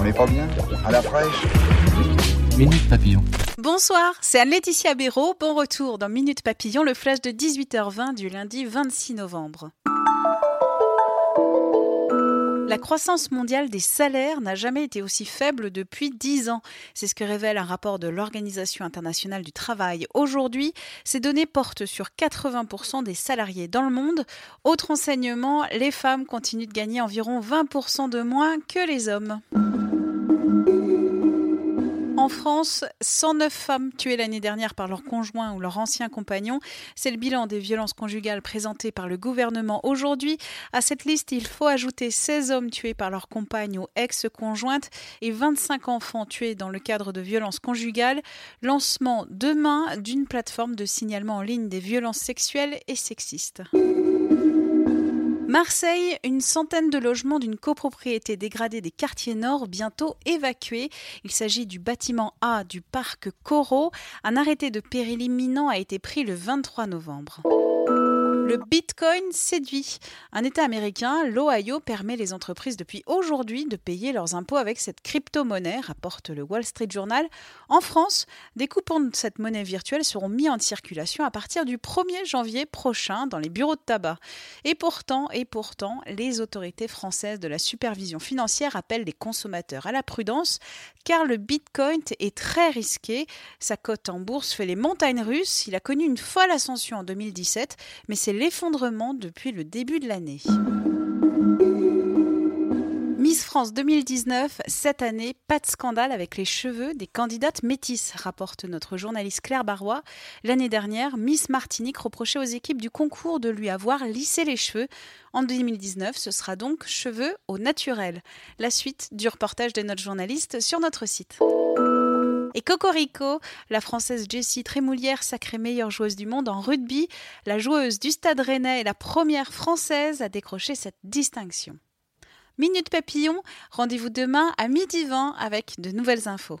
On n'est pas bien À la fraîche Minute Papillon. Bonsoir, c'est Anne-Laetitia Béraud. Bon retour dans Minute Papillon, le flash de 18h20 du lundi 26 novembre. La croissance mondiale des salaires n'a jamais été aussi faible depuis 10 ans. C'est ce que révèle un rapport de l'Organisation internationale du travail. Aujourd'hui, ces données portent sur 80% des salariés dans le monde. Autre enseignement, les femmes continuent de gagner environ 20% de moins que les hommes. France, 109 femmes tuées l'année dernière par leur conjoint ou leur ancien compagnon. C'est le bilan des violences conjugales présentées par le gouvernement aujourd'hui. À cette liste, il faut ajouter 16 hommes tués par leur compagne ou ex-conjointe et 25 enfants tués dans le cadre de violences conjugales. Lancement demain d'une plateforme de signalement en ligne des violences sexuelles et sexistes. Marseille, une centaine de logements d'une copropriété dégradée des quartiers nord bientôt évacués. Il s'agit du bâtiment A du parc Corot. Un arrêté de péril imminent a été pris le 23 novembre. Le Bitcoin séduit. Un État américain, l'Ohio, permet les entreprises depuis aujourd'hui de payer leurs impôts avec cette crypto-monnaie, rapporte le Wall Street Journal. En France, des coupons de cette monnaie virtuelle seront mis en circulation à partir du 1er janvier prochain dans les bureaux de tabac. Et pourtant, et pourtant, les autorités françaises de la supervision financière appellent les consommateurs à la prudence, car le Bitcoin est très risqué. Sa cote en bourse fait les montagnes russes. Il a connu une folle ascension en 2017, mais c'est l'effondrement depuis le début de l'année. Miss France 2019, cette année, pas de scandale avec les cheveux des candidates métisses, rapporte notre journaliste Claire Barrois. L'année dernière, Miss Martinique reprochait aux équipes du concours de lui avoir lissé les cheveux. En 2019, ce sera donc cheveux au naturel. La suite du reportage de notre journaliste sur notre site. Et Cocorico, la française Jessie Trémoulière, sacrée meilleure joueuse du monde en rugby, la joueuse du Stade Rennais est la première française à décrocher cette distinction. Minute Papillon, rendez-vous demain à midi 20 avec de nouvelles infos.